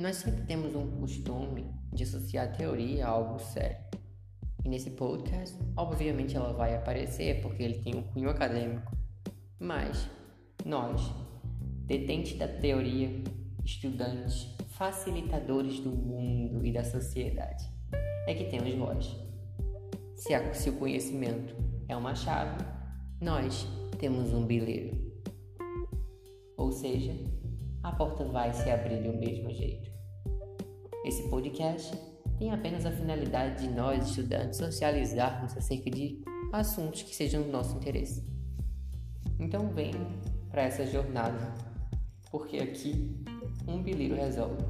nós sempre temos um costume de associar a teoria a algo sério. E nesse podcast, obviamente ela vai aparecer porque ele tem um cunho acadêmico. Mas nós, detentes da teoria, estudantes, facilitadores do mundo e da sociedade, é que temos voz. Se, a, se o conhecimento é uma chave, nós temos um bilheiro. Ou seja, a porta vai se abrir do mesmo jeito. Esse podcast tem apenas a finalidade de nós, estudantes, socializarmos acerca de assuntos que sejam do nosso interesse. Então venha para essa jornada, porque aqui um bilheiro resolve.